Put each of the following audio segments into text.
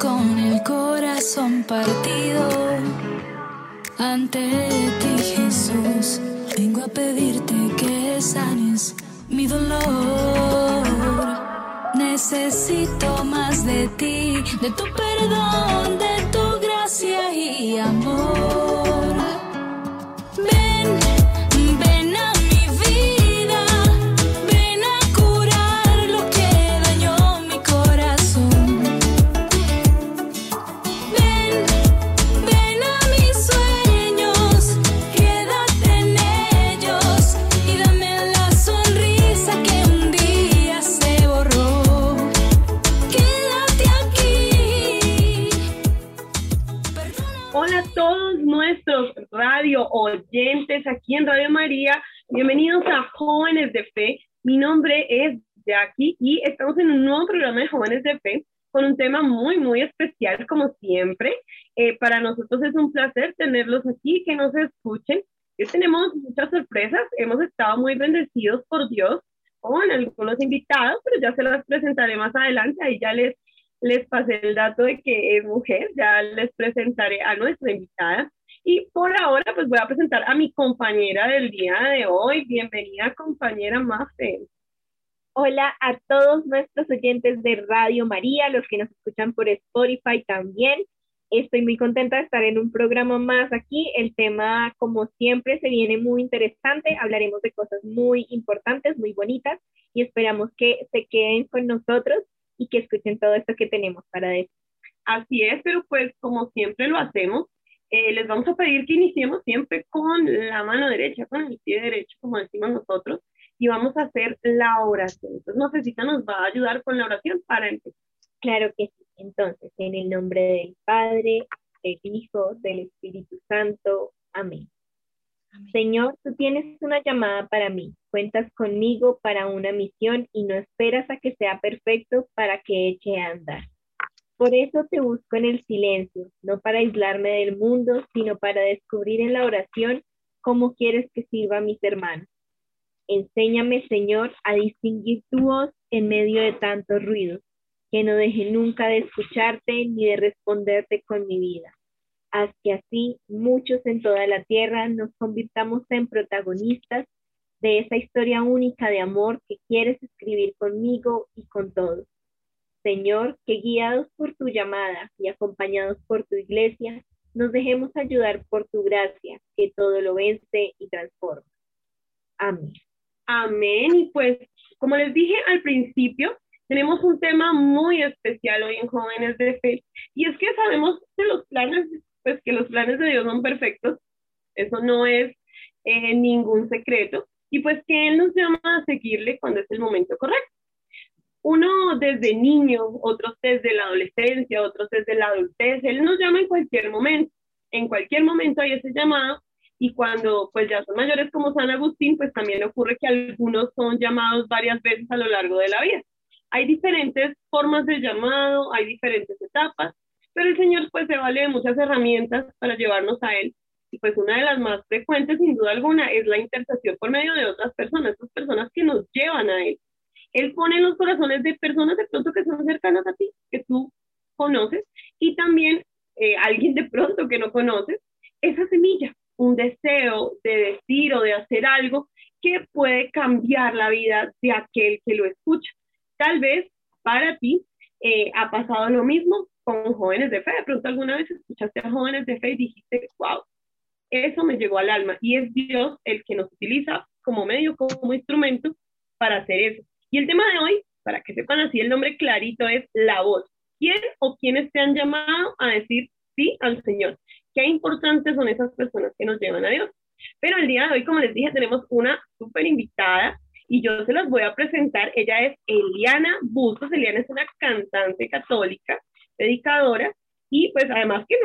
con el corazón partido ante ti Jesús. Vengo a pedirte que sanes mi dolor. Necesito más de ti, de tu perdón, de tu gracia y amor. Oyentes aquí en Radio María. Bienvenidos a Jóvenes de Fe. Mi nombre es Jackie y estamos en un nuevo programa de Jóvenes de Fe con un tema muy, muy especial, como siempre. Eh, para nosotros es un placer tenerlos aquí, que nos escuchen. Hoy tenemos muchas sorpresas. Hemos estado muy bendecidos por Dios con algunos invitados, pero ya se los presentaré más adelante. Ahí ya les, les pasé el dato de que es mujer. Ya les presentaré a nuestra invitada. Y por ahora, pues voy a presentar a mi compañera del día de hoy. Bienvenida, compañera Mafe. Hola a todos nuestros oyentes de Radio María, los que nos escuchan por Spotify también. Estoy muy contenta de estar en un programa más aquí. El tema, como siempre, se viene muy interesante. Hablaremos de cosas muy importantes, muy bonitas y esperamos que se queden con nosotros y que escuchen todo esto que tenemos para decir. Así es, pero pues como siempre lo hacemos, eh, les vamos a pedir que iniciemos siempre con la mano derecha, con el pie derecho, como decimos nosotros, y vamos a hacer la oración. Entonces, no sé si nos va a ayudar con la oración para empezar. Claro que sí. Entonces, en el nombre del Padre, del Hijo, del Espíritu Santo. Amén. Amén. Señor, tú tienes una llamada para mí. Cuentas conmigo para una misión y no esperas a que sea perfecto para que eche a andar. Por eso te busco en el silencio, no para aislarme del mundo, sino para descubrir en la oración cómo quieres que sirva a mis hermanos. Enséñame, Señor, a distinguir tu voz en medio de tantos ruidos, que no deje nunca de escucharte ni de responderte con mi vida. Haz que así muchos en toda la tierra nos convirtamos en protagonistas de esa historia única de amor que quieres escribir conmigo y con todos. Señor, que guiados por tu llamada y acompañados por tu iglesia, nos dejemos ayudar por tu gracia, que todo lo vence y transforma. Amén. Amén. Y pues, como les dije al principio, tenemos un tema muy especial hoy en Jóvenes de Fe, y es que sabemos que los planes, pues que los planes de Dios son perfectos, eso no es eh, ningún secreto, y pues que Él nos llama a seguirle cuando es el momento correcto uno desde niño, otros desde la adolescencia, otros desde la adultez, él nos llama en cualquier momento, en cualquier momento hay ese llamado y cuando pues ya son mayores como San Agustín, pues también ocurre que algunos son llamados varias veces a lo largo de la vida. Hay diferentes formas de llamado, hay diferentes etapas, pero el Señor pues se vale de muchas herramientas para llevarnos a Él. Y pues una de las más frecuentes, sin duda alguna, es la intercesión por medio de otras personas, esas personas que nos llevan a Él. Él pone en los corazones de personas de pronto que son cercanas a ti, que tú conoces, y también eh, alguien de pronto que no conoces, esa semilla, un deseo de decir o de hacer algo que puede cambiar la vida de aquel que lo escucha. Tal vez para ti eh, ha pasado lo mismo con jóvenes de fe. De pronto alguna vez escuchaste a jóvenes de fe y dijiste, wow, eso me llegó al alma. Y es Dios el que nos utiliza como medio, como instrumento para hacer eso. Y el tema de hoy, para que sepan así el nombre clarito, es la voz. ¿Quién o quiénes te han llamado a decir sí al Señor? Qué importantes son esas personas que nos llevan a Dios. Pero el día de hoy, como les dije, tenemos una súper invitada y yo se las voy a presentar. Ella es Eliana Bustos. Eliana es una cantante católica, dedicadora, y pues además que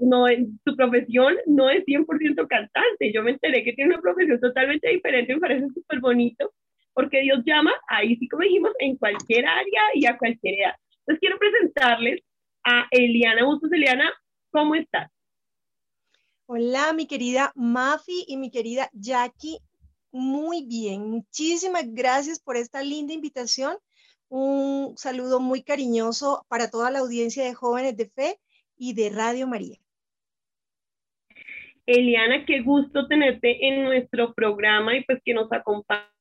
no es no, su profesión no es 100% cantante. Yo me enteré que tiene una profesión totalmente diferente, me parece súper bonito porque Dios llama, ahí sí como dijimos, en cualquier área y a cualquier edad. Entonces quiero presentarles a Eliana Bustos. Eliana, ¿cómo estás? Hola, mi querida Mafi y mi querida Jackie. Muy bien, muchísimas gracias por esta linda invitación. Un saludo muy cariñoso para toda la audiencia de Jóvenes de Fe y de Radio María. Eliana, qué gusto tenerte en nuestro programa y pues que nos acompañes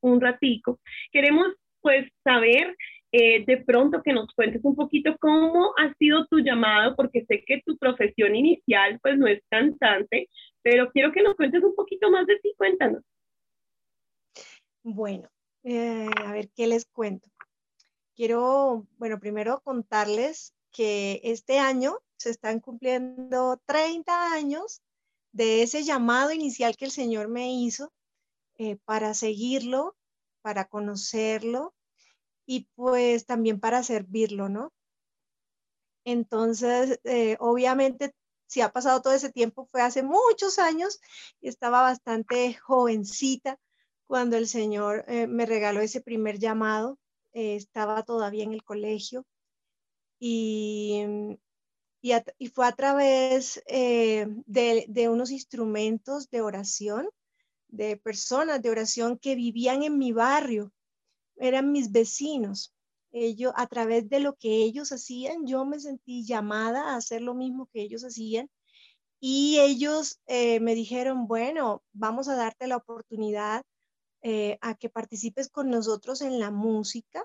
un ratico. Queremos pues saber eh, de pronto que nos cuentes un poquito cómo ha sido tu llamado, porque sé que tu profesión inicial pues no es cantante, pero quiero que nos cuentes un poquito más de ti, cuéntanos. Bueno, eh, a ver, ¿qué les cuento? Quiero, bueno, primero contarles que este año se están cumpliendo 30 años de ese llamado inicial que el Señor me hizo eh, para seguirlo, para conocerlo, y pues también para servirlo, ¿no? Entonces, eh, obviamente, si ha pasado todo ese tiempo, fue hace muchos años y estaba bastante jovencita cuando el Señor eh, me regaló ese primer llamado. Estaba todavía en el colegio y, y, fue a través de unos instrumentos de oración, de personas de oración que vivían en mi barrio eran mis vecinos. Ellos, a través de lo que ellos hacían, yo me sentí llamada a hacer lo mismo que ellos hacían. Y ellos eh, me dijeron, bueno, vamos a darte la oportunidad eh, a que participes con nosotros en la música,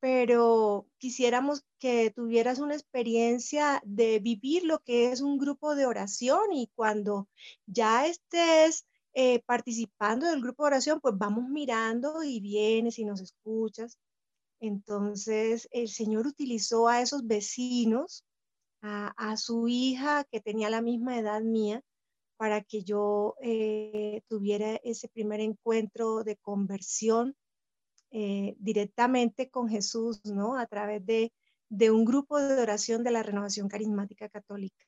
pero quisiéramos que tuvieras una experiencia de vivir lo que es un grupo de oración y cuando ya estés eh, participando del grupo de oración, pues vamos mirando y vienes y nos escuchas. Entonces, el Señor utilizó a esos vecinos, a, su hija que tenía la misma edad mía, para que yo eh, tuviera ese primer encuentro de conversión eh, directamente con Jesús, ¿no? A través de, de un grupo de oración de la Renovación Carismática Católica.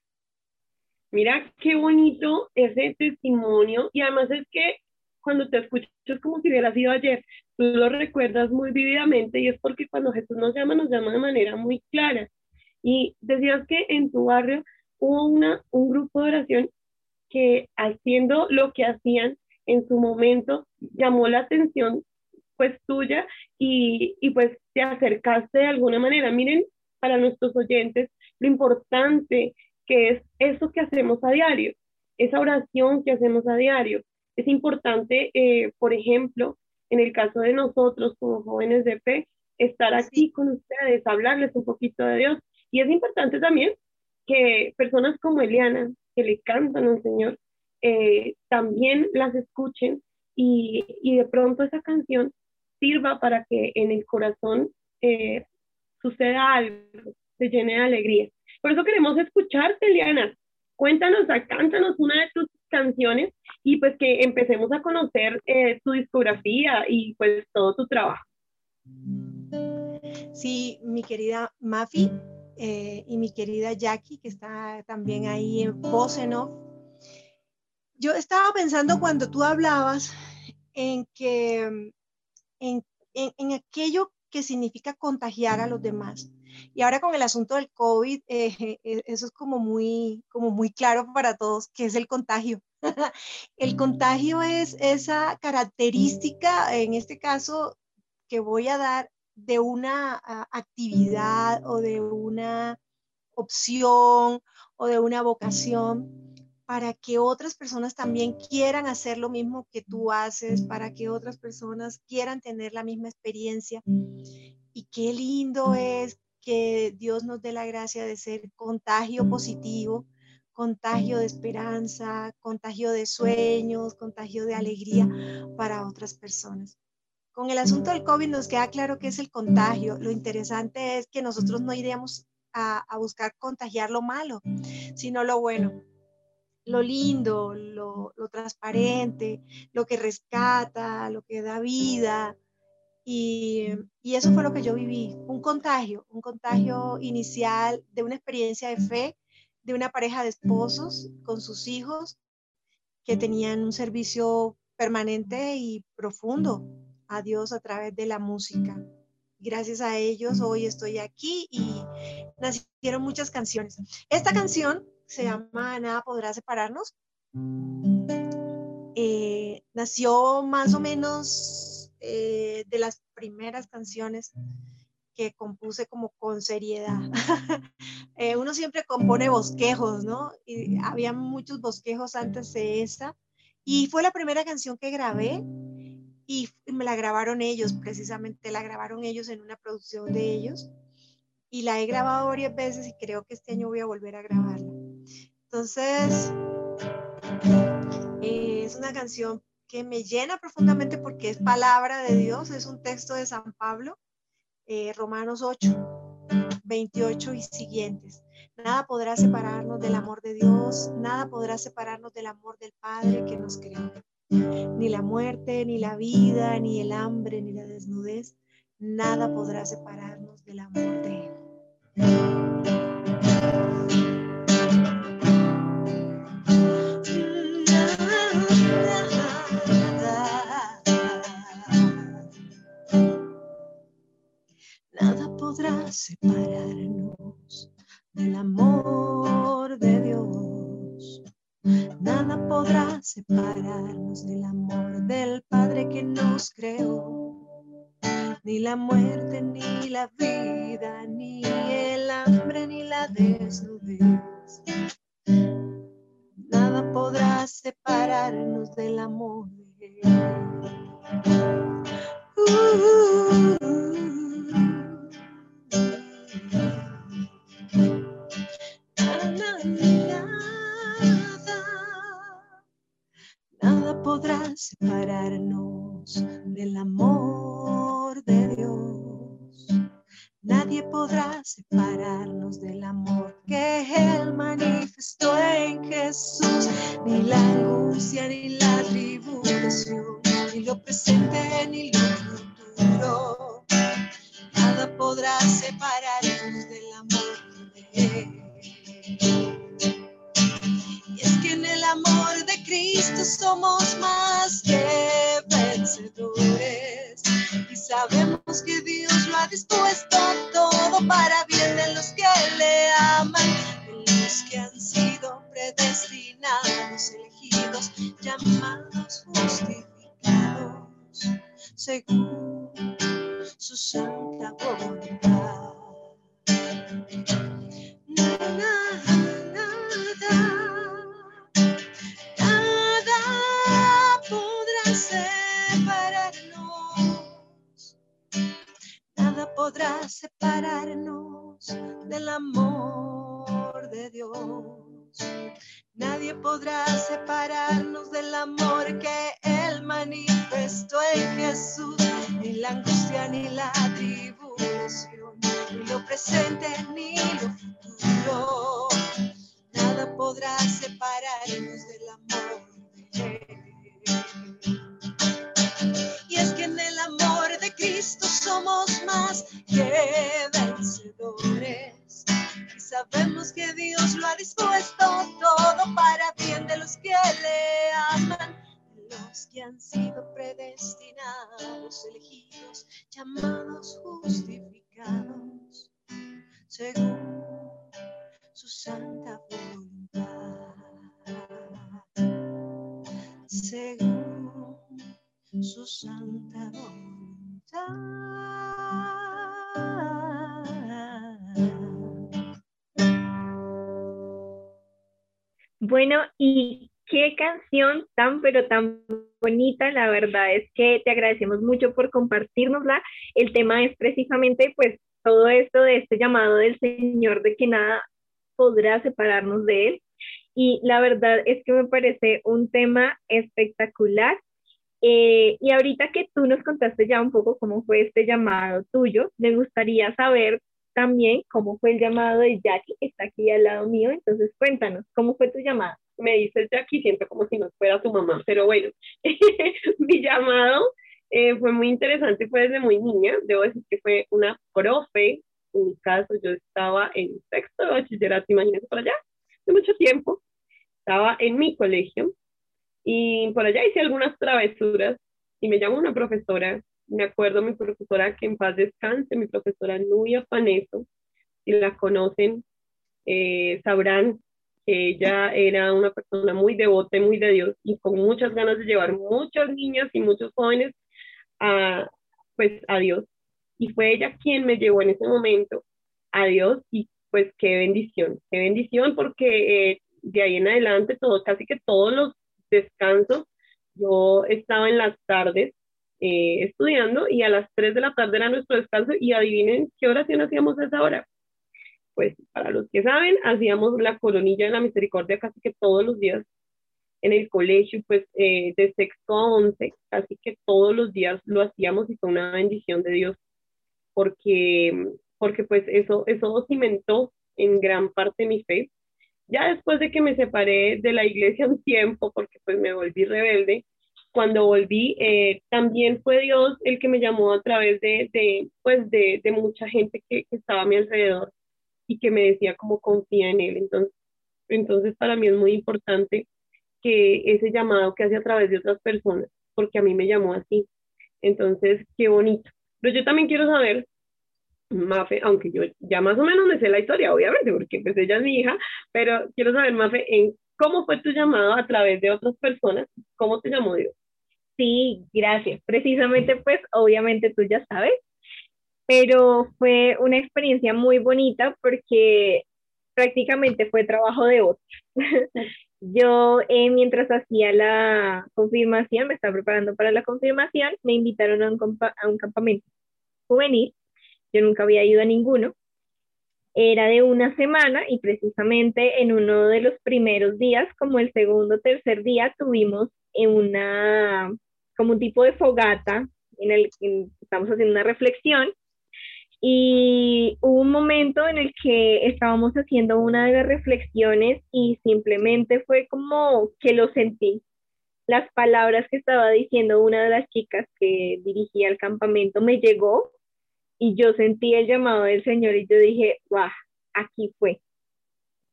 Mira qué bonito ese testimonio y además es que cuando te escuchas es como si hubiera sido ayer, tú lo recuerdas muy vívidamente y es porque cuando Jesús nos llama, nos llama de manera muy clara. Y decías que en tu barrio hubo una, un grupo de oración que haciendo lo que hacían en su momento llamó la atención pues tuya y, y pues te acercaste de alguna manera. Miren, para nuestros oyentes, lo importante que es eso que hacemos a diario, esa oración que hacemos a diario. Es importante, eh, por ejemplo, en el caso de nosotros como jóvenes de fe, estar aquí con ustedes, hablarles un poquito de Dios. Y es importante también que personas como Eliana, que le cantan al Señor, eh, también las escuchen y, y, de pronto esa canción sirva para que en el corazón eh, suceda algo, se llene de alegría. Por eso queremos escucharte, Liana. Cuéntanos, cántanos una de tus canciones y pues que empecemos a conocer eh, tu discografía y pues todo tu trabajo. Sí, mi querida Mafi eh, y mi querida Jackie, que está también ahí en voz. Yo estaba pensando cuando tú hablabas en que en, en aquello que significa contagiar a los demás. Y ahora con el asunto del COVID, eh, e, eso es como muy, como muy claro para todos, que es el contagio. el contagio es esa característica, en este caso, que voy a dar de una actividad o de una opción o de una vocación para que otras personas también quieran hacer lo mismo que tú haces, para que otras personas quieran tener la misma experiencia. Y qué lindo es que Dios nos dé la gracia de ser contagio positivo, contagio de esperanza, contagio de sueños, contagio de alegría para otras personas. Con el asunto del COVID nos queda claro que es el contagio. Lo interesante es que nosotros no iremos a, buscar contagiar lo malo, sino lo bueno, lo lindo, lo, lo transparente, lo que rescata, lo que da vida, y, eso fue lo que yo viví, un contagio, un contagio inicial de una experiencia de fe de una pareja de esposos con sus hijos que tenían un servicio permanente y profundo a Dios a través de la música. Gracias a ellos hoy estoy aquí y nacieron muchas canciones. Esta canción se llama Nada podrá separarnos. Eh, nació más o menos eh, de las primeras canciones que compuse como con seriedad. Eh, uno siempre compone bosquejos, ¿no? Y había muchos bosquejos antes de esta. Y fue la primera canción que grabé y me la grabaron ellos, precisamente la grabaron ellos en una producción de ellos. Y la he grabado varias veces y creo que este año voy a volver a grabarla. Entonces, eh, es una canción que me llena profundamente porque es palabra de Dios, es un texto de San Pablo, eh, Romanos 8, 28 y siguientes. Nada podrá separarnos del amor de Dios, nada podrá separarnos del amor del Padre que nos creó. Ni la muerte, ni la vida, ni el hambre, ni la desnudez, nada podrá separarnos del amor de Él. Separarnos del amor de Dios. Nada podrá separarnos del amor del Padre que nos creó. Ni la muerte, ni la vida, ni el hambre, ni la desnudez. Nada podrá separarnos del amor de Él. Podrá separarnos del amor de Dios. Nadie podrá separarnos del amor que Él manifestó en Jesús, ni la angustia, ni la tribulación, ni lo presente, ni lo futuro. Nada podrá separarnos del amor de Cristo somos más que vencedores. Y sabemos que Dios lo ha dispuesto todo para bien de los que le aman, de los que han sido predestinados, elegidos, llamados, justificados, según su santa voluntad. Podrá separarnos del amor de Dios. Nadie podrá separarnos del amor que Él manifestó en Jesús. Ni la angustia ni la tribulación, ni lo presente ni lo futuro. Nada podrá separarnos del amor de Él. Cristo somos más que vencedores. Y sabemos que Dios lo ha dispuesto todo para bien de los que le aman, los que han sido predestinados, elegidos, llamados, justificados, según su santa voluntad. Según su santa voluntad. Bueno, y qué canción tan, pero tan bonita. La verdad es que te agradecemos mucho por compartirnosla. El tema es precisamente, pues, todo esto de este llamado del Señor de que nada podrá separarnos de Él. Y la verdad es que me parece un tema espectacular eh, y ahorita que tú nos contaste ya un poco cómo fue este llamado tuyo, me gustaría saber también cómo fue el llamado de Jackie, que está aquí al lado mío. Entonces, cuéntanos, ¿cómo fue tu llamado? Me dice Jackie, siento como si no fuera su mamá, pero bueno, mi llamado eh, fue muy interesante, fue desde muy niña. Debo decir que fue una profe. En mi caso, yo estaba en sexto de bachillerato, imagínense por allá, de mucho tiempo. Estaba en mi colegio y por allá hice algunas travesuras y me llamó una profesora, me acuerdo mi profesora que en paz descanse, mi profesora Nubia Paneso, si la conocen, eh, sabrán ella era una persona muy devota muy de Dios y con muchas ganas de llevar muchas niñas y muchos jóvenes a, pues, a Dios. Y fue ella quien me llevó en ese momento a Dios y pues qué bendición, qué bendición porque eh, de ahí en adelante, todo, casi que todos los descansos, yo estaba en las tardes eh, estudiando y a las 3 de la tarde era nuestro descanso y adivinen qué oración hacíamos a esa hora. Pues para los que saben, hacíamos la coronilla de la misericordia casi que todos los días en el colegio, pues eh, de sexto a once, casi que todos los días lo hacíamos y fue una bendición de Dios, porque, porque pues eso, eso cimentó en gran parte mi fe. Ya después de que me separé de la iglesia un tiempo, porque pues me volví rebelde, cuando volví, eh, también fue Dios el que me llamó a través de, de pues de, de, mucha gente que, que, estaba a mi alrededor y que me decía cómo confía en Él. Entonces, entonces, para mí es muy importante que ese llamado que hace a través de otras personas, porque a mí me llamó así. Entonces, qué bonito. Pero yo también quiero saber, Mafe, aunque yo ya más o menos me sé la historia, obviamente, porque pues ella es mi hija, pero quiero saber, Mafe, en cómo fue tu llamado a través de otras personas, cómo te llamó Dios. Sí, gracias. Precisamente, pues, obviamente tú ya sabes, pero fue una experiencia muy bonita porque prácticamente fue trabajo de otro. Yo, eh, mientras hacía la confirmación, me estaba preparando para la confirmación, me invitaron a un, a un campamento juvenil. Yo nunca había ido a ninguno. Era de una semana y precisamente en uno de los primeros días, como el segundo o tercer día, tuvimos una como un tipo de fogata en el que estamos haciendo una reflexión y hubo un momento en el que estábamos haciendo una de las reflexiones y simplemente fue como que lo sentí. Las palabras que estaba diciendo una de las chicas que dirigía el campamento me llegó y yo sentí el llamado del Señor y yo dije, guau, aquí fue.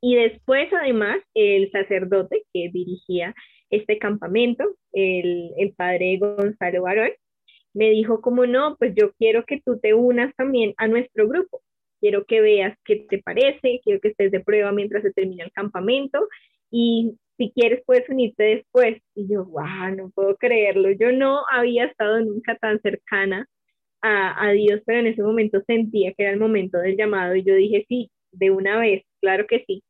Y después, además, el sacerdote que dirigía este campamento, el, el padre Gonzalo Barón, me dijo como no, pues yo quiero que tú te unas también a nuestro grupo. Quiero que veas qué te parece, quiero que estés de prueba mientras se termina el campamento y si quieres puedes unirte después. Y yo, wow, no puedo creerlo. Yo no había estado nunca tan cercana a, a Dios, pero en ese momento sentía que era el momento del llamado y yo dije, sí, de una vez, claro que sí.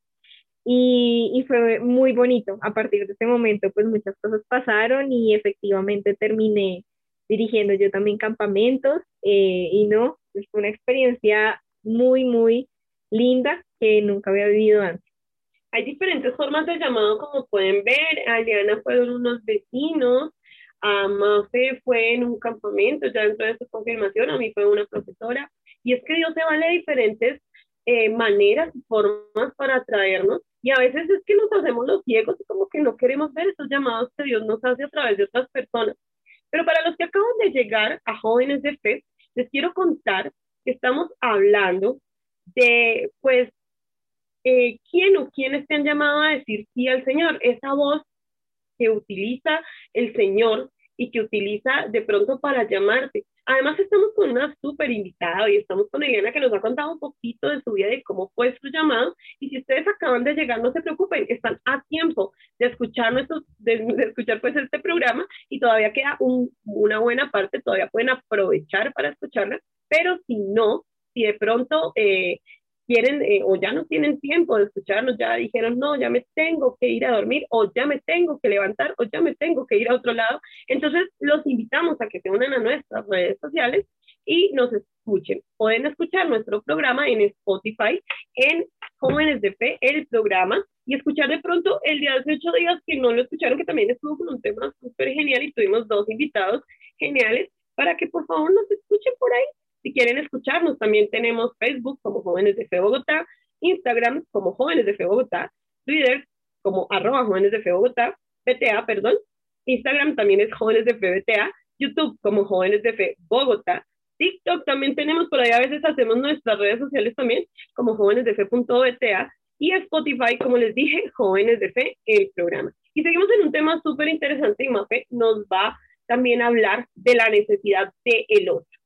Y, y, fue muy bonito. A partir de ese momento, pues muchas cosas pasaron y efectivamente terminé dirigiendo yo también campamentos eh, y no, es una experiencia muy, muy linda que nunca había vivido antes. Hay diferentes formas de llamado, como pueden ver. Aliana fueron unos vecinos, a Mafe fue en un campamento, ya dentro de su confirmación, a mí fue una profesora. Y es que Dios se vale diferentes eh, maneras y formas para atraernos y a veces es que nos hacemos los ciegos y como que no queremos ver esos llamados que Dios nos hace a través de otras personas. Pero para los que acaban de llegar a jóvenes de fe, les quiero contar que estamos hablando de, pues, eh, quién o quiénes te han llamado a decir sí al Señor. Esa voz que utiliza el Señor y que utiliza de pronto para llamarte. Además, estamos con una súper invitada y estamos con Eliana que nos ha contado un poquito de su vida y cómo fue su llamado. Y si ustedes acaban de llegar, no se preocupen, están a tiempo de escuchar, nuestros, de, escuchar pues este programa y todavía queda un, una buena parte, todavía pueden aprovechar para escucharla. Pero si no, si de pronto eh, quieren eh, o ya no tienen tiempo de escucharnos, ya dijeron, no, ya me tengo que ir a dormir o ya me tengo que levantar o ya me tengo que ir a otro lado. Entonces, los invitamos a que se unan a nuestras redes sociales y nos escuchen. Pueden escuchar nuestro programa en Spotify, en Jóvenes de Fe, el programa, y escuchar de pronto el día de hace ocho días que no lo escucharon, que también estuvo con un tema súper genial y tuvimos dos invitados geniales para que por favor nos escuchen por ahí si quieren escucharnos, también tenemos Facebook como Jóvenes de Fe Bogotá, Instagram como Jóvenes de Fe Bogotá, Twitter como arroba Jóvenes de Fe Bogotá, BTA, perdón, Instagram también es Jóvenes de Fe BTA, YouTube como Jóvenes de Fe Bogotá, TikTok también tenemos, por ahí a veces hacemos nuestras redes sociales también como Jóvenes de Fe.bta y Spotify, como les dije, Jóvenes de Fe, el programa. Y seguimos en un tema súper interesante y Mafe nos va también a hablar de la necesidad de el otro.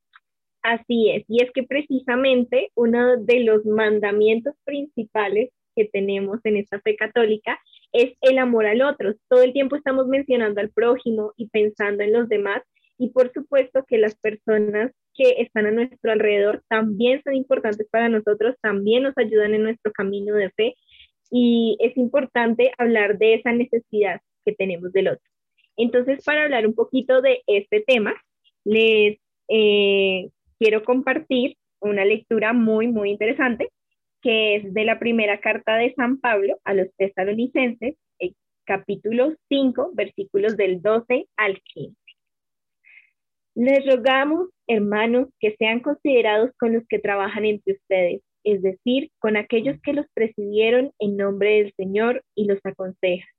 Así es, y es que precisamente uno de los mandamientos principales que tenemos en esta fe católica es el amor al otro. Todo el tiempo estamos mencionando al prójimo y pensando en los demás y por supuesto que las personas que están a nuestro alrededor también son importantes para nosotros, también nos ayudan en nuestro camino de fe y es importante hablar de esa necesidad que tenemos del otro. Entonces, para hablar un poquito de este tema, les eh, quiero compartir una lectura muy, muy interesante, que es de la primera carta de San Pablo a los tesalonicenses, capítulo 5, versículos del 12 al 15. Les rogamos, hermanos, que sean considerados con los que trabajan entre ustedes, es decir, con aquellos que los presidieron en nombre del Señor y los aconsejan.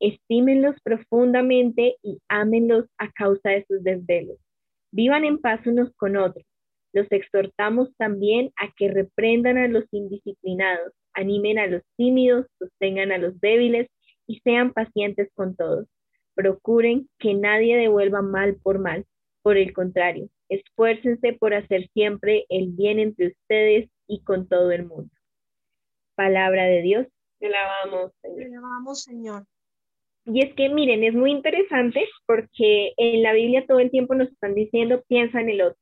Estímenlos profundamente y ámenlos a causa de sus desvelos. Vivan en paz unos con otros. Los exhortamos también a que reprendan a los indisciplinados, animen a los tímidos, sostengan a los débiles y sean pacientes con todos. Procuren que nadie devuelva mal por mal por el contrario, esfuércense por hacer siempre el bien entre ustedes y con todo el mundo. Palabra de Dios. Te alabamos, Señor. Te alabamos, Señor. Y es que miren, es muy interesante porque en la Biblia todo el tiempo nos están diciendo piensa en el otro.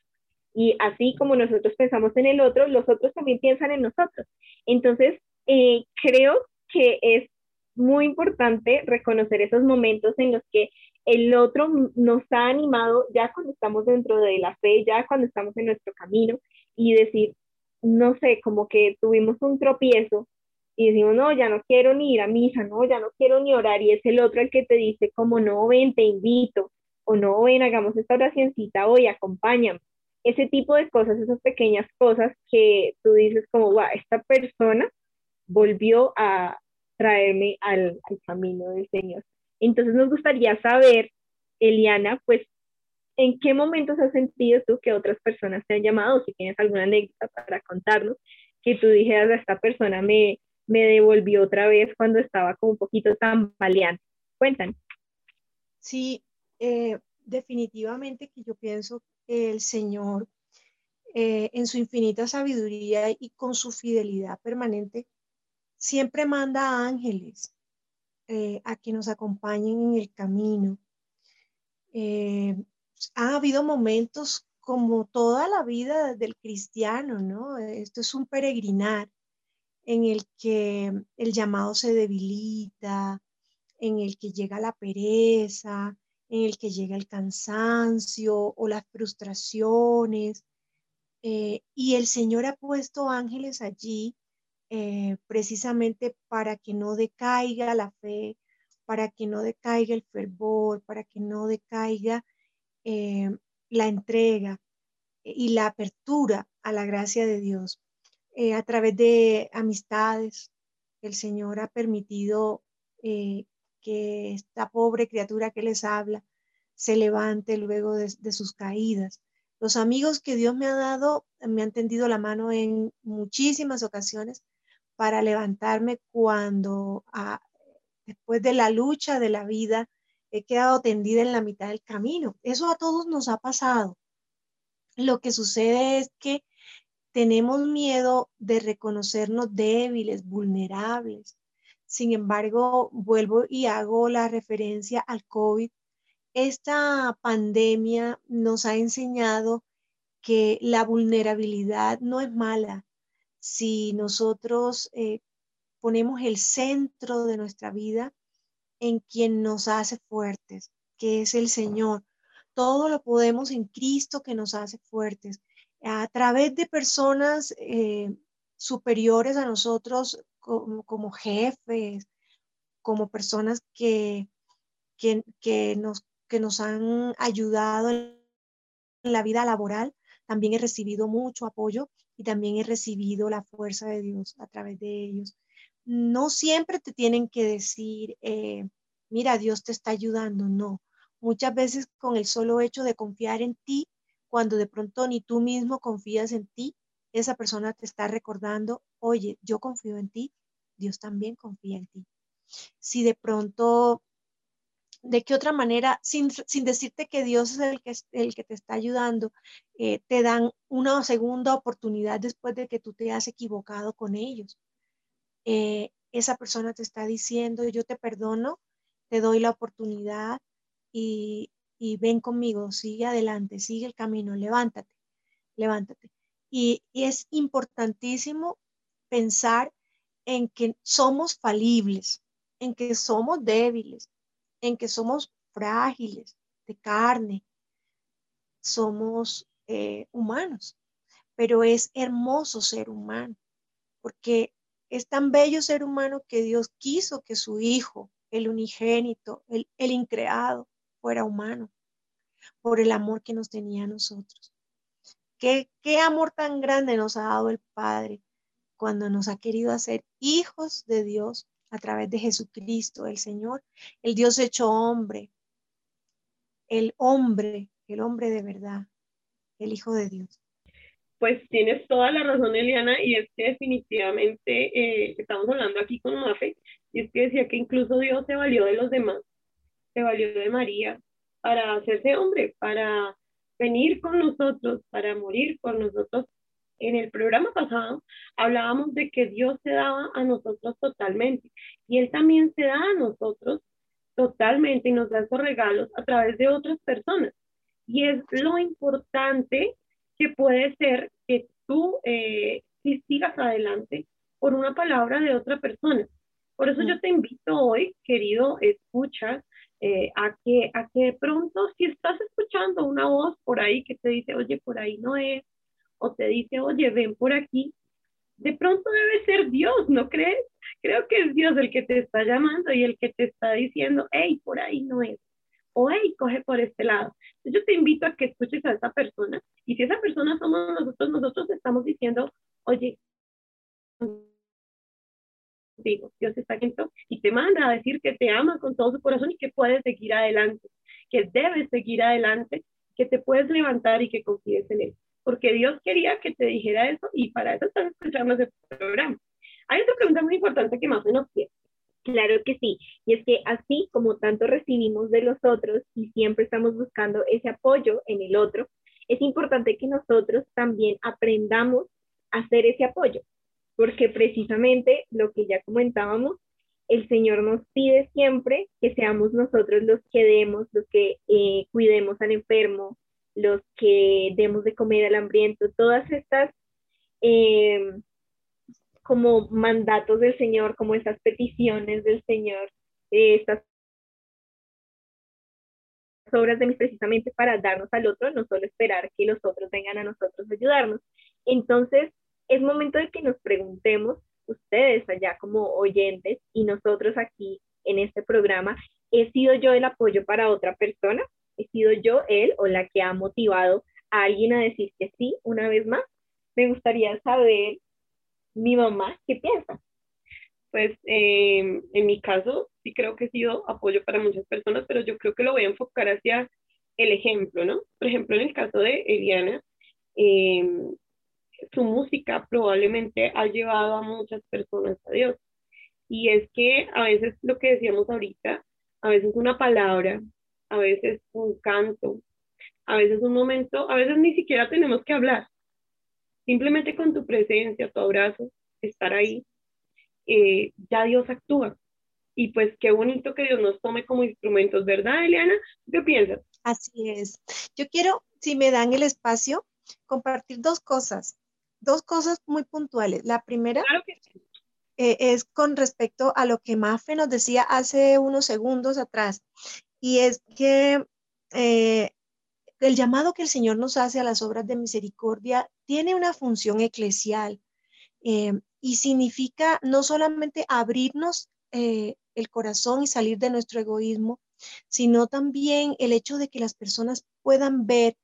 Y así como nosotros pensamos en el otro, los otros también piensan en nosotros. Entonces, eh, creo que es muy importante reconocer esos momentos en los que el otro nos ha animado ya cuando estamos dentro de la fe, ya cuando estamos en nuestro camino y decir, no sé, como que tuvimos un tropiezo y decimos, no, ya no quiero ni ir a misa, no, ya no quiero ni orar y es el otro el que te dice, como no, ven, te invito o no, ven, hagamos esta oracióncita hoy, acompáñame. Ese tipo de cosas, esas pequeñas cosas que tú dices como, wow, esta persona volvió a traerme al, al camino del Señor. Entonces nos gustaría saber, Eliana, pues, ¿en qué momentos has sentido tú que otras personas te han llamado? Si tienes alguna anécdota para contarnos, que tú dijeras, esta persona me, me devolvió otra vez cuando estaba como un poquito tambaleante. Cuéntanos. Sí, eh, definitivamente que yo pienso el Señor, eh, en su infinita sabiduría y con su fidelidad permanente, siempre manda ángeles eh, a que nos acompañen en el camino. Eh, ha habido momentos como toda la vida del cristiano, ¿no? Esto es un peregrinar en el que el llamado se debilita, en el que llega la pereza, en el que llega el cansancio o las frustraciones. Eh, y el Señor ha puesto ángeles allí eh, precisamente para que no decaiga la fe, para que no decaiga el fervor, para que no decaiga eh, la entrega y la apertura a la gracia de Dios. A través de amistades, el Señor ha permitido que esta pobre criatura que les habla se levante luego de, sus caídas. Los amigos que Dios me ha dado me han tendido la mano en muchísimas ocasiones para levantarme cuando ah, después de la lucha de la vida he quedado tendida en la mitad del camino. Eso a todos nos ha pasado. Lo que sucede es que tenemos miedo de reconocernos débiles, vulnerables. Sin embargo, vuelvo y hago la referencia al COVID. Esta pandemia nos ha enseñado que la vulnerabilidad no es mala, si nosotros eh, ponemos el centro de nuestra vida en quien nos hace fuertes, que es el Señor. Todo lo podemos en Cristo que nos hace fuertes. A través de personas eh, superiores a nosotros como, jefes, como personas que, que, nos, que nos han ayudado en la vida laboral, también he recibido mucho apoyo y también he recibido la fuerza de Dios a través de ellos. No siempre te tienen que decir, eh, mira, Dios te está ayudando, no. Muchas veces con el solo hecho de confiar en ti, cuando de pronto ni tú mismo confías en ti, esa persona te está recordando, oye, yo confío en ti, Dios también confía en ti. Si de pronto de qué otra manera, sin, decirte que Dios es el que, el que te está ayudando, eh, te dan una segunda oportunidad después de que tú te has equivocado con ellos. eh, esa persona te está diciendo, yo te perdono, te doy la oportunidad y, ven conmigo, sigue adelante, sigue el camino, levántate, levántate. Y, es importantísimo pensar en que somos falibles, en que somos débiles, en que somos frágiles, de carne, somos eh, humanos, pero es hermoso ser humano, porque es tan bello ser humano que Dios quiso que su Hijo, el unigénito, el, el increado, fuera humano, por el amor que nos tenía a nosotros. ¿Qué, qué amor tan grande nos ha dado el Padre cuando nos ha querido hacer hijos de Dios a través de Jesucristo, el Señor, el Dios hecho hombre, el hombre, el hombre de verdad, el Hijo de Dios. Pues tienes toda la razón, Eliana, y es que definitivamente eh, estamos hablando aquí con Mafe, y es que decía que incluso Dios se valió de los demás, se valió de María para hacerse hombre, para venir con nosotros, para morir con nosotros. En el programa pasado hablábamos de que Dios se daba a nosotros totalmente y Él también se da a nosotros totalmente y nos da esos regalos a través de otras personas. Y es lo importante que puede ser que tú eh, sigas adelante por una palabra de otra persona. Por eso yo te invito hoy, querido escucha, eh, a, que, a que de pronto si estás escuchando una voz por ahí que te dice, oye, por ahí no es, o te dice, oye, ven por aquí, de pronto debe ser Dios, ¿no crees? Creo que es Dios el que te está llamando y el que te está diciendo, hey, por ahí no es o hey, coge por este lado. Yo te invito a que escuches a esa persona y si esa persona somos nosotros, nosotros estamos diciendo, oye, digo, Dios está atento y te manda a decir que te ama con todo su corazón y que puedes seguir adelante, que debes seguir adelante, que te puedes levantar y que confíes en Él. Porque Dios quería que te dijera eso y para eso estás escuchando ese programa. Hay otra pregunta muy importante que más menos quiere. Claro que sí, y es que así como tanto recibimos de los otros y siempre estamos buscando ese apoyo en el otro, es importante que nosotros también aprendamos a hacer ese apoyo, porque precisamente lo que ya comentábamos, el Señor nos pide siempre que seamos nosotros los que demos, los que eh, cuidemos al enfermo, los que demos de comer al hambriento, todas estas eh, como mandatos del Señor, como esas peticiones del Señor, eh, estas obras de mis precisamente para darnos al otro, no solo esperar que los otros vengan a nosotros a ayudarnos. Entonces, es momento de que nos preguntemos, ustedes allá como oyentes y nosotros aquí en este programa, ¿he sido yo el apoyo para otra persona? ¿He sido yo él o la que ha motivado a alguien a decir que sí una vez más? Me gustaría saber mi mamá, ¿qué piensa? Pues em, en mi caso sí creo que he sido apoyo para muchas personas, pero yo creo que lo voy a enfocar hacia el ejemplo, ¿no? Por ejemplo, en el caso de Eliana, em, su música probablemente ha llevado a muchas personas a Dios. Y es que a veces lo que decíamos ahorita, a veces una palabra, a veces un canto, a veces un momento, a veces ni siquiera tenemos que hablar. Simplemente con tu presencia, tu abrazo, estar ahí, eh, ya Dios actúa. Y pues qué bonito que Dios nos tome como instrumentos, ¿verdad, Eliana? ¿Qué piensas? Así es. Yo quiero, si me dan el espacio, compartir dos cosas, dos cosas muy puntuales. La primera eh, es con respecto a lo que Mafe nos decía hace unos segundos atrás, y es que eh, el llamado que el Señor nos hace a las obras de misericordia tiene una función eclesial eh, y significa no solamente abrirnos eh, el corazón y salir de nuestro egoísmo, sino también el hecho de que las personas puedan ver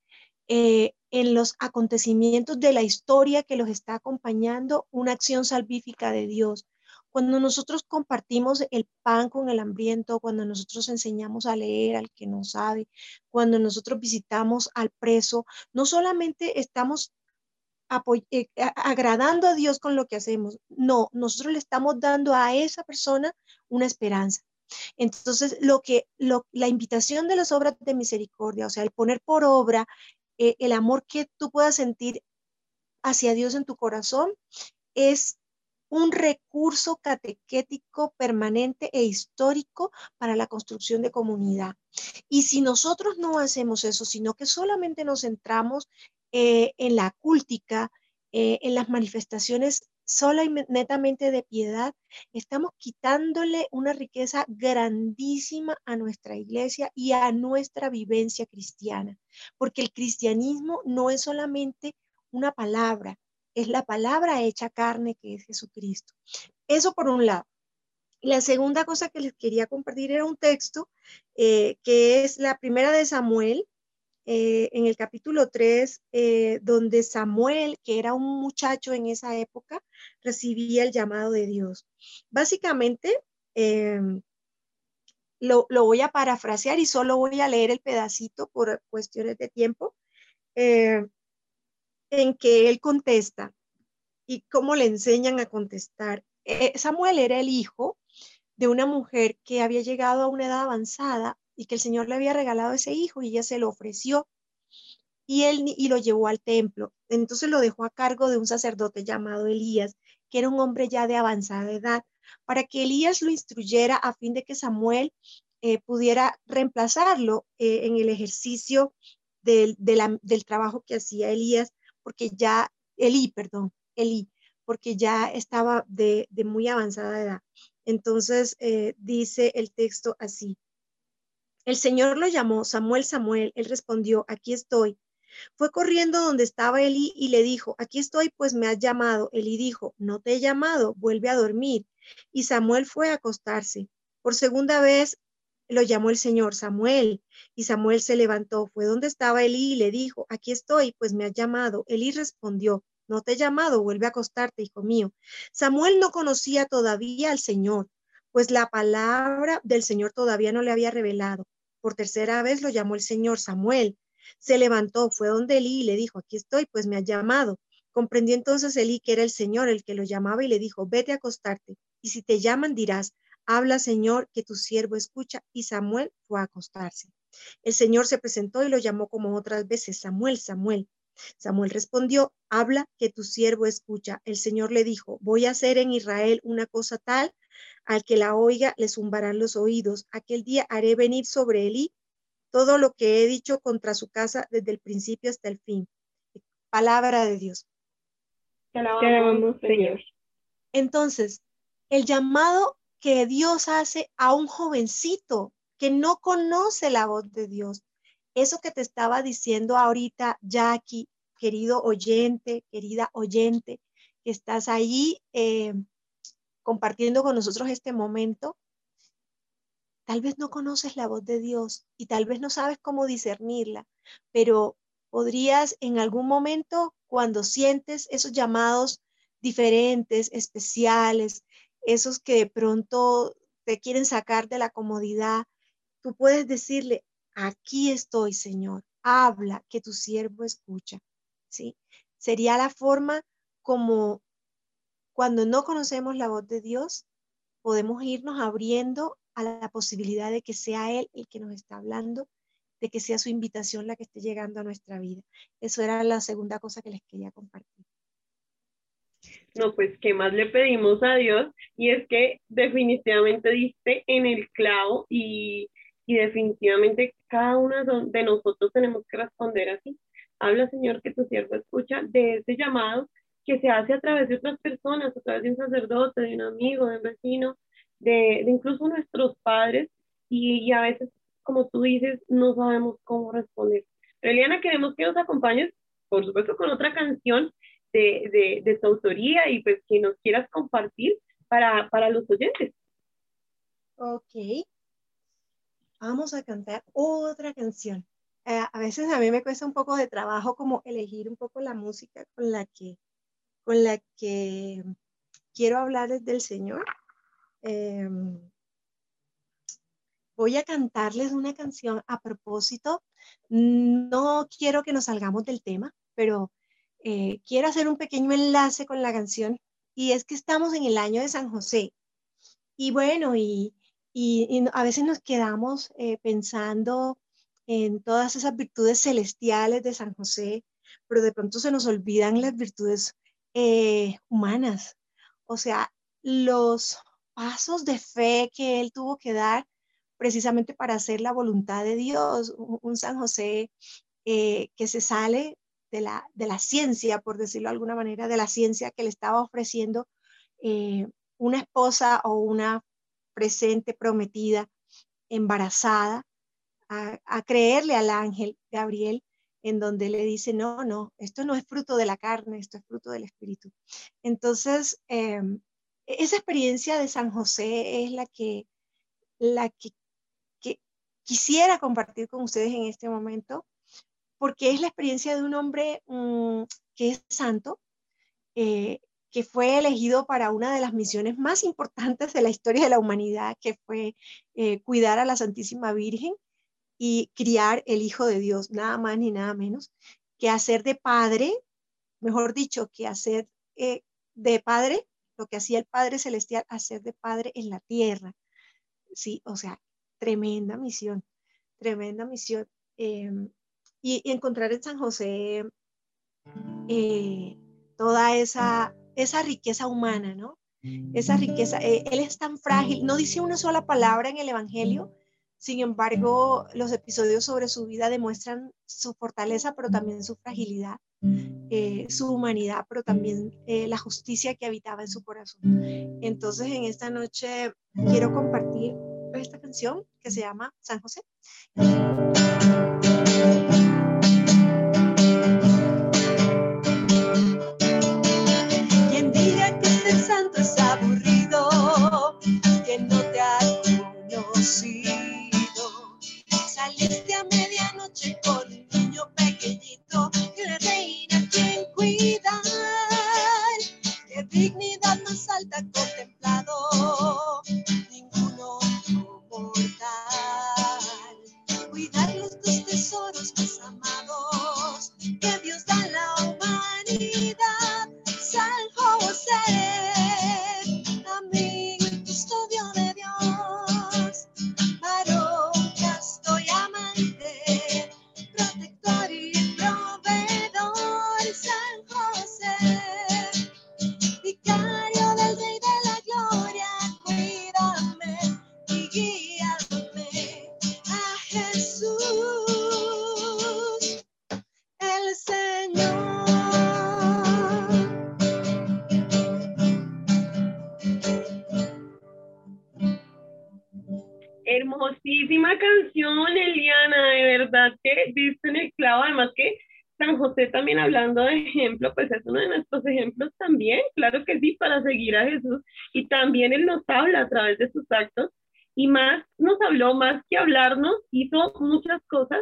eh, en los acontecimientos de la historia que los está acompañando una acción salvífica de Dios, cuando nosotros compartimos el pan con el hambriento, cuando nosotros enseñamos a leer al que no sabe, cuando nosotros visitamos al preso, no solamente estamos eh, agradando a Dios con lo que hacemos, no, nosotros le estamos dando a esa persona una esperanza. Entonces, lo que la invitación de las obras de misericordia, o sea, el poner por obra eh, el amor que tú puedas sentir hacia Dios en tu corazón, es un recurso catequético permanente e histórico para la construcción de comunidad. Y si nosotros no hacemos eso, sino que solamente nos centramos eh, en la cúltica, eh, en las manifestaciones sola y netamente de piedad, estamos quitándole una riqueza grandísima a nuestra iglesia y a nuestra vivencia cristiana, porque el cristianismo no es solamente una palabra, es la palabra hecha carne que es Jesucristo. Eso por un lado. La segunda cosa que les quería compartir era un texto eh, que es la primera de Samuel, eh, en el capítulo 3, eh, donde Samuel, que era un muchacho en esa época, recibía el llamado de Dios. Básicamente, em, lo, lo, voy a parafrasear y solo voy a leer el pedacito por cuestiones de tiempo en que él contesta y cómo le enseñan a contestar. Eh, Samuel era el hijo de una mujer que había llegado a una edad avanzada y que el Señor le había regalado ese hijo y ella se lo ofreció y él y lo llevó al templo. Entonces lo dejó a cargo de un sacerdote llamado Elías, que era un hombre ya de avanzada edad, para que Elías lo instruyera a fin de que Samuel eh, pudiera reemplazarlo eh, en el ejercicio del, del trabajo que hacía Elías porque ya, Elí, perdón, Elí, porque ya estaba de, muy avanzada edad. Entonces eh, dice el texto así. El Señor lo llamó, Samuel, Samuel, él respondió, aquí estoy. Fue corriendo donde estaba Elí y le dijo, aquí estoy, pues me has llamado. Elí dijo, no te he llamado, vuelve a dormir. Y Samuel fue a acostarse. Por segunda vez lo llamó el Señor, Samuel, y Samuel se levantó, fue donde estaba Elí y le dijo, aquí estoy, pues me has llamado. Elí respondió, no te he llamado, vuelve a acostarte, hijo mío. Samuel no conocía todavía al Señor, pues la palabra del Señor todavía no le había revelado. Por tercera vez lo llamó el Señor, Samuel. Se levantó, fue donde Elí y le dijo, aquí estoy, pues me has llamado. Comprendió entonces Elí que era el Señor el que lo llamaba y le dijo, vete a acostarte, y si te llaman dirás, Habla, Señor, que tu siervo escucha. Y Samuel fue a acostarse. El Señor se presentó y lo llamó como otras veces, Samuel, Samuel. Samuel respondió, habla, que tu siervo escucha. El Señor le dijo, voy a hacer en Israel una cosa tal, al que la oiga le zumbarán los oídos. Aquel día haré venir sobre él todo lo que he dicho contra su casa desde el principio hasta el fin. Palabra de Dios. Te alabamos, Señor. Entonces, el llamado que Dios hace a un jovencito que no conoce la voz de Dios. Eso que te estaba diciendo ahorita, Jackie, querido oyente, querida oyente, que estás ahí eh, compartiendo con nosotros este momento, tal vez no conoces la voz de Dios y tal vez no sabes cómo discernirla, pero podrías en algún momento, cuando sientes esos llamados diferentes, especiales, esos que de pronto te quieren sacar de la comodidad, tú puedes decirle, aquí estoy, Señor, habla, que tu siervo escucha. ¿Sí? Sería la forma como cuando no conocemos la voz de Dios, podemos irnos abriendo a la posibilidad de que sea Él el que nos está hablando, de que sea su invitación la que esté llegando a nuestra vida. Eso era la segunda cosa que les quería compartir. No, pues, ¿qué más le pedimos a Dios? Y es que definitivamente diste en el clavo y, y definitivamente cada uno de nosotros tenemos que responder así. Habla, Señor, que tu siervo escucha de ese llamado que se hace a través de otras personas, a través de un sacerdote, de un amigo, de un vecino, de, de incluso nuestros padres, y, y, a veces, como tú dices, no sabemos cómo responder. Eliana, queremos que nos acompañes, por supuesto, con otra canción de, de, tu autoría y pues que nos quieras compartir para, para los oyentes. Ok. Vamos a cantar otra canción. Eh, a veces a mí me cuesta un poco de trabajo como elegir un poco la música con la que, con la que quiero hablar del Señor. Em, voy a cantarles una canción a propósito. No quiero que nos salgamos del tema, pero eh, quiero hacer un pequeño enlace con la canción y es que estamos en el año de San José. Y bueno, y, a veces nos quedamos eh, pensando en todas esas virtudes celestiales de San José, pero de pronto se nos olvidan las virtudes eh, humanas. O sea, los pasos de fe que él tuvo que dar precisamente para hacer la voluntad de Dios, un, San José eh, que se sale de la, de la ciencia, por decirlo de alguna manera, de la ciencia que le estaba ofreciendo eh, una esposa o una presente prometida embarazada, a, creerle al ángel Gabriel, en donde le dice, no, no, esto no es fruto de la carne, esto es fruto del Espíritu. Entonces, em, esa experiencia de San José es la que, la que, quisiera compartir con ustedes en este momento, porque es la experiencia de un hombre mm, que es santo, eh, que fue elegido para una de las misiones más importantes de la historia de la humanidad, que fue eh, cuidar a la Santísima Virgen y criar el Hijo de Dios, nada más ni nada menos, que hacer de padre, mejor dicho, que hacer eh, de padre, lo que hacía el Padre Celestial, hacer de padre en la tierra. Sí, o sea, tremenda misión, tremenda misión. Em, y, encontrar en San José eh, toda esa, esa riqueza humana, ¿no? Esa riqueza, eh, él es tan frágil, no dice una sola palabra en el Evangelio, sin embargo, los episodios sobre su vida demuestran su fortaleza, pero también su fragilidad, eh, su humanidad, pero también eh, la justicia que habitaba en su corazón. Entonces, en esta noche quiero compartir esta canción que se llama San José. Dignidad más hablando de ejemplo, pues es uno de nuestros ejemplos también, claro que sí, para seguir a Jesús. Y también Él nos habla a través de sus actos y más nos habló, más que hablarnos, hizo muchas cosas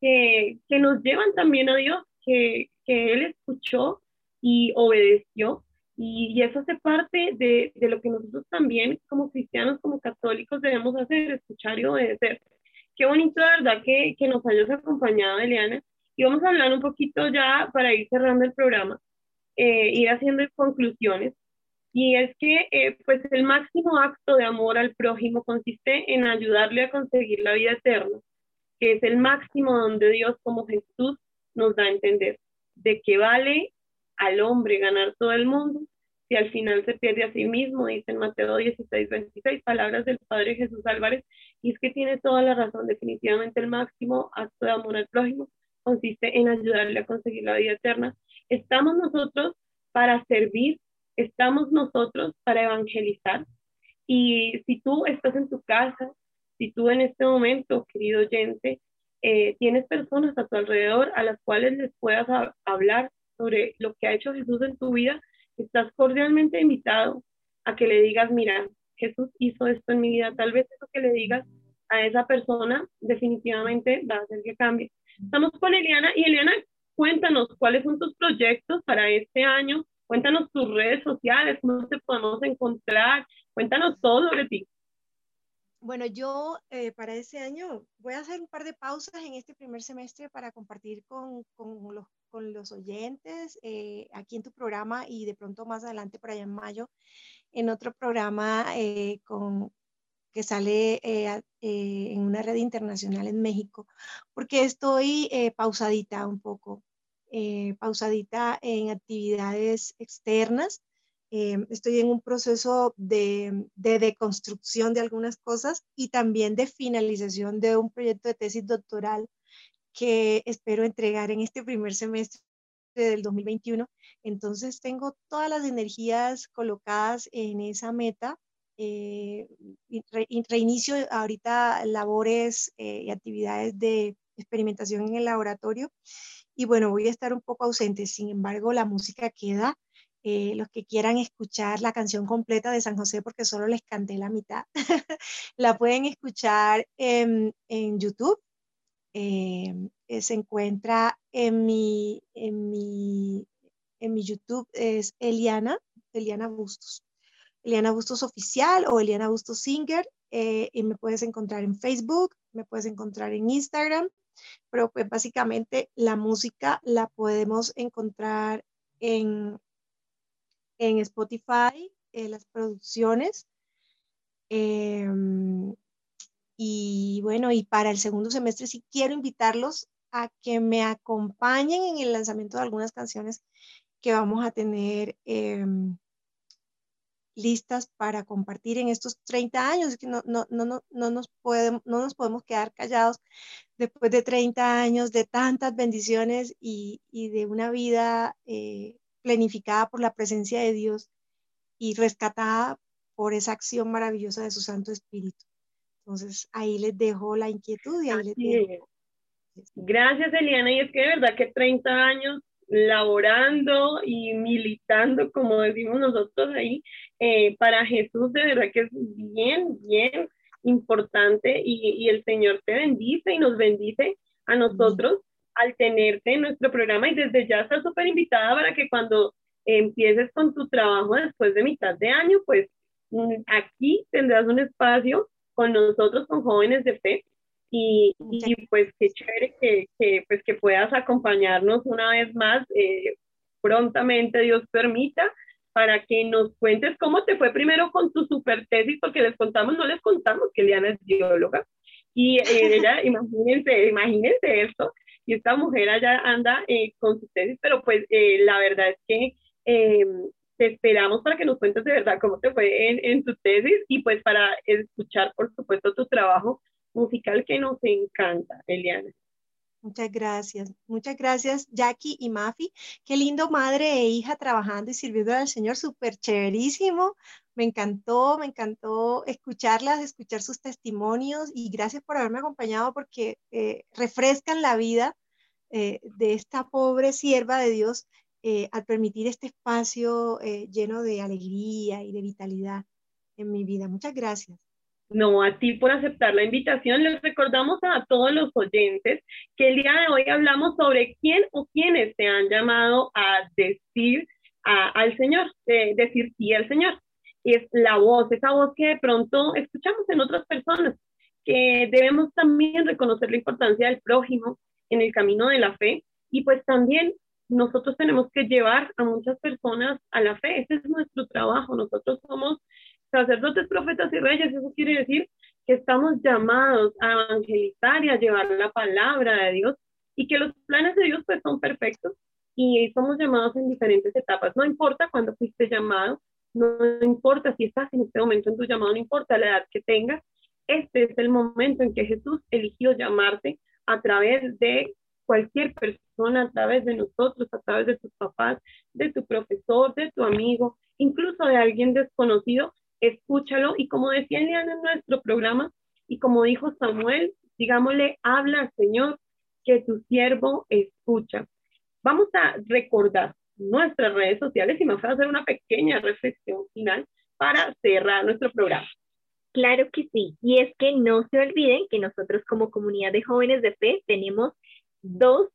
que, que nos llevan también a Dios, que, que Él escuchó y obedeció y, eso hace parte de, de, lo que nosotros también como cristianos, como católicos debemos hacer, escuchar y obedecer. Qué bonito, de verdad, que, que nos hayas acompañado, Eliana. Y vamos a hablar un poquito ya para ir cerrando el programa, eh, ir haciendo conclusiones. Y es que eh, pues el máximo acto de amor al prójimo consiste en ayudarle a conseguir la vida eterna, que es el máximo donde Dios como Jesús nos da a entender de que vale al hombre ganar todo el mundo si al final se pierde a sí mismo, dice en Mateo 16, 26, palabras del Padre Jesús Álvarez, y es que tiene toda la razón, definitivamente el máximo acto de amor al prójimo consiste en ayudarle a conseguir la vida eterna. Estamos nosotros para servir, estamos nosotros para evangelizar, y si tú estás en tu casa, si tú en este momento, querido oyente, eh, tienes personas a tu alrededor a las cuales les puedas hablar sobre lo que ha hecho Jesús en tu vida, estás cordialmente invitado a que le digas, mira, Jesús hizo esto en mi vida. Tal vez eso que le digas a esa persona definitivamente va a hacer que cambie. Estamos con Eliana y Eliana, cuéntanos cuáles son tus proyectos para este año. Cuéntanos tus redes sociales, cómo te podemos encontrar. Cuéntanos todo sobre ti. Bueno, yo eh, para ese año voy a hacer un par de pausas en este primer semestre para compartir con, con, los, con los, oyentes eh, aquí en tu programa y de pronto más adelante por allá en mayo en otro programa eh, con, que sale en una red internacional en México, porque estoy pausadita un poco, pausadita en actividades externas Em, estoy en un proceso de, de deconstrucción de algunas cosas y también de finalización de un proyecto de tesis doctoral que espero entregar en este primer semestre del 2021. Entonces tengo todas las energías colocadas en esa meta. Eh, reinicio ahorita labores eh, y actividades de experimentación en el laboratorio y bueno, voy a estar un poco ausente, sin embargo la música queda. Eh, los que quieran escuchar la canción completa de San José, porque solo les canté la mitad, la pueden escuchar en, en YouTube eh, se encuentra en mi, en mi, en mi YouTube, es Eliana, Eliana Bustos. Eliana Bustos Oficial o Eliana Bustos Singer. Eh, y me puedes encontrar en Facebook, me puedes encontrar en Instagram, pero pues básicamente la música la podemos encontrar en, en Spotify, en las producciones. Em, y bueno, y para el segundo semestre sí quiero invitarlos a que me acompañen en el lanzamiento de algunas canciones que vamos a tener em, listas para compartir en estos 30 años. Es que no, no, no, no, nos podemos, no nos podemos quedar callados después de 30 años de tantas bendiciones y, y de una vida eh, planificada por la presencia de Dios y rescatada por esa acción maravillosa de su Santo Espíritu. Entonces, ahí les dejo la inquietud y ahí les dejo. Gracias, Eliana. Y es que de verdad que 30 años laborando y militando, como decimos nosotros ahí, eh, para Jesús, de verdad que es bien, bien importante y, y, el Señor te bendice y nos bendice a nosotros al tenerte en nuestro programa y desde ya estás súper invitada para que cuando empieces con tu trabajo después de mitad de año, pues mm, aquí tendrás un espacio con nosotros, con jóvenes de fe. Y, y pues qué chévere que, que, pues, que puedas acompañarnos una vez más eh, prontamente, Dios permita, para que nos cuentes cómo te fue primero con tu super tesis, porque les contamos, no les contamos que Liana es bióloga. Y eh, ella, imagínense, imagínense esto, y esta mujer allá anda eh, con su tesis, pero pues la verdad es que te esperamos para que nos cuentes de verdad cómo te fue en, en tu tesis y pues para escuchar, por supuesto, tu trabajo musical que nos encanta, Eliana. Muchas gracias, muchas gracias Jackie y Mafi. Qué lindo madre e hija trabajando y sirviendo al Señor, súper chéverísimo. Me encantó, me encantó escucharlas, escuchar sus testimonios y gracias por haberme acompañado porque eh, refrescan la vida eh, de esta pobre sierva de Dios eh, al permitir este espacio lleno de alegría y de vitalidad en mi vida. Muchas gracias. No, a ti por aceptar la invitación. Les recordamos a todos los oyentes que el día de hoy hablamos sobre quién o quiénes te han llamado a decir al Señor, decir sí al Señor. Es la voz, esa voz que de pronto escuchamos en otras personas, que debemos también reconocer la importancia del prójimo en el camino de la fe y pues también nosotros tenemos que llevar a muchas personas a la fe. Ese es nuestro trabajo. Nosotros somos sacerdotes, profetas y reyes. Eso quiere decir que estamos llamados a evangelizar y a llevar la palabra de Dios y que los planes de Dios pues son perfectos y somos llamados en diferentes etapas. No importa cuándo fuiste llamado, no importa si estás en este momento en tu llamado, no importa la edad que tengas, este es el momento en que Jesús eligió llamarte a través de cualquier persona a través de nosotros, a través de tus papás, de tu profesor, de tu amigo, incluso de alguien desconocido, escúchalo y como decía Eliana en nuestro programa y como dijo Samuel, digámosle, habla Señor, que tu siervo escucha. Vamos a recordar nuestras redes sociales y voy a hacer una pequeña reflexión final para cerrar nuestro programa. Claro que sí, y es que no se olviden que nosotros como comunidad de jóvenes de fe tenemos dos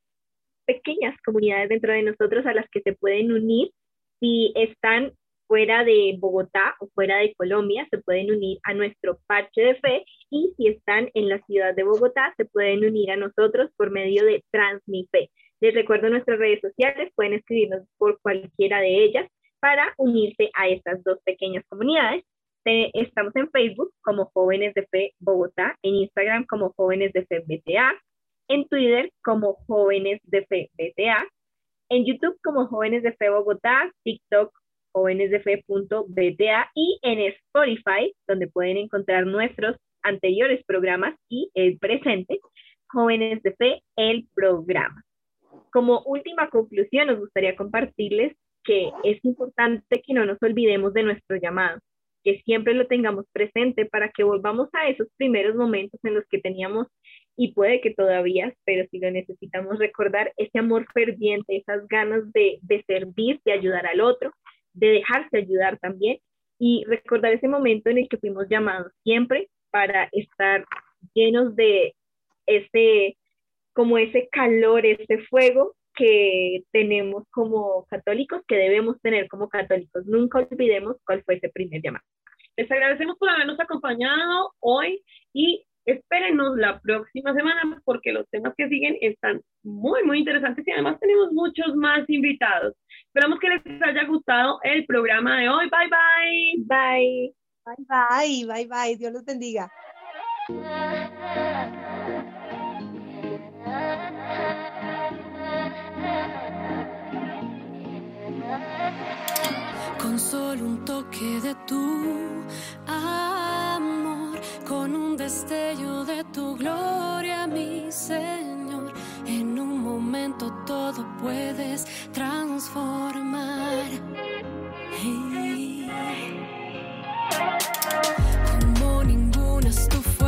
pequeñas comunidades dentro de nosotros a las que se pueden unir si están fuera de Bogotá o fuera de Colombia, se pueden unir a nuestro parche de fe y si están en la ciudad de Bogotá, se pueden unir a nosotros por medio de Transmife. Les recuerdo nuestras redes sociales, pueden escribirnos por cualquiera de ellas para unirse a estas dos pequeñas comunidades. Estamos en Facebook como Jóvenes de Fe Bogotá, en Instagram como Jóvenes de Fe BTA, en Twitter como Jóvenes de Fe BTA, en YouTube como Jóvenes de Fe Bogotá, TikTok jóvenesdefe.bta y en Spotify, donde pueden encontrar nuestros anteriores programas y el presente, Jóvenes de Fe, el programa. Como última conclusión, nos gustaría compartirles que es importante que no nos olvidemos de nuestro llamado, que siempre lo tengamos presente para que volvamos a esos primeros momentos en los que teníamos, y puede que todavía, pero si lo necesitamos recordar, ese amor ferviente, esas ganas de, de servir, de ayudar al otro, de dejarse ayudar también, y recordar ese momento en el que fuimos llamados siempre para estar llenos de ese, como ese calor, ese fuego que tenemos como católicos, que debemos tener como católicos. Nunca olvidemos cuál fue ese primer llamado. Les agradecemos por habernos acompañado hoy y espérenos la próxima semana porque los temas que siguen están muy, muy interesantes y además tenemos muchos más invitados. Esperamos que les haya gustado el programa de hoy. Bye, bye. Bye. Bye, bye, bye, bye. Dios los bendiga. Con solo un toque de tu amor, con un destello de tu gloria, mi Señor. En un momento todo puedes transformar. Como ninguna estufa